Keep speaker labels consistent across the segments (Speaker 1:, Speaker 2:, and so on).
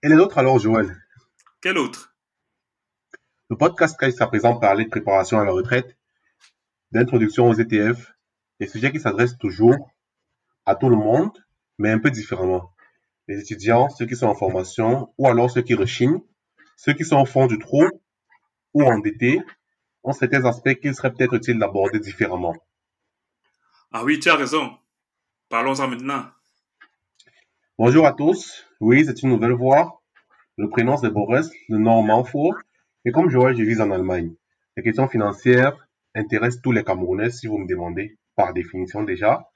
Speaker 1: Et les autres alors, Joël?
Speaker 2: Quel autre?
Speaker 1: Le podcast qui à présent parler de préparation à la retraite, d'introduction aux ETF, des sujets qui s'adressent toujours à tout le monde, mais un peu différemment. Les étudiants, ceux qui sont en formation, ou alors ceux qui rechignent, ceux qui sont au fond du trou ou endettés, ont certains aspects qu'il serait peut-être utile d'aborder différemment.
Speaker 2: Ah oui, tu as raison. Parlons-en maintenant.
Speaker 1: Bonjour à tous. Oui, c'est une nouvelle voix. Le prénom c'est Boris, le nom Manfour. Et comme Joël, je vis en Allemagne. Les questions financières intéressent tous les Camerounais, si vous me demandez, par définition déjà.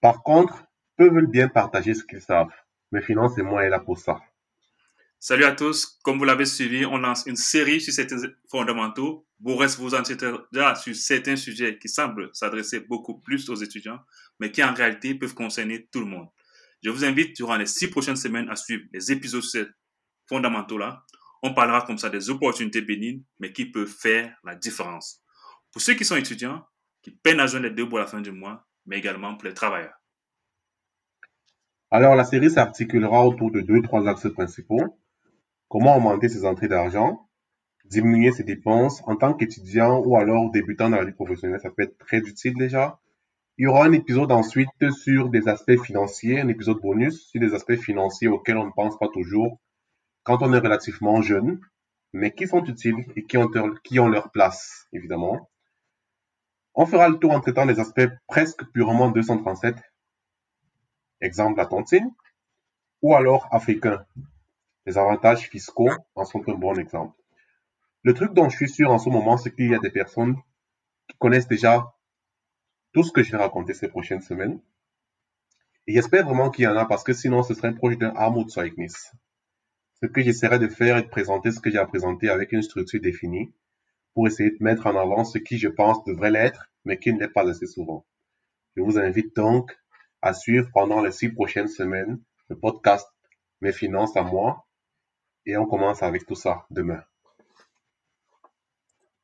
Speaker 1: Par contre, peu veulent bien partager ce qu'ils savent? Mais finance et moi est là pour ça.
Speaker 2: Salut à tous. Comme vous l'avez suivi, on lance une série sur certains fondamentaux. Boris vous déjà sur certains sujets qui semblent s'adresser beaucoup plus aux étudiants, mais qui en réalité peuvent concerner tout le monde. Je vous invite durant les six prochaines semaines à suivre les épisodes fondamentaux-là. On parlera comme ça des opportunités bénignes, mais qui peuvent faire la différence. Pour ceux qui sont étudiants, qui peinent à joindre les deux bouts à la fin du mois, mais également pour les travailleurs.
Speaker 1: Alors, la série s'articulera autour de deux, trois axes principaux. Comment augmenter ses entrées d'argent, diminuer ses dépenses en tant qu'étudiant ou alors débutant dans la vie professionnelle, ça peut être très utile déjà. Il y aura un épisode ensuite sur des aspects financiers, un épisode bonus sur des aspects financiers auxquels on ne pense pas toujours quand on est relativement jeune, mais qui sont utiles et qui ont, leur place, évidemment. On fera le tour en traitant des aspects presque purement 237, exemple la tontine, ou alors africain. Les avantages fiscaux en sont un bon exemple. Le truc dont je suis sûr en ce moment, c'est qu'il y a des personnes qui connaissent déjà tout ce que je vais raconter ces prochaines semaines. Et j'espère vraiment qu'il y en a parce que sinon ce serait proche d'un Armutszeugnis. Ce que j'essaierai de faire est de présenter ce que j'ai à présenter avec une structure définie pour essayer de mettre en avant ce qui je pense devrait l'être, mais qui ne l'est pas assez souvent. Je vous invite donc à suivre pendant les six prochaines semaines le podcast Mes finances à moi et on commence avec tout ça demain.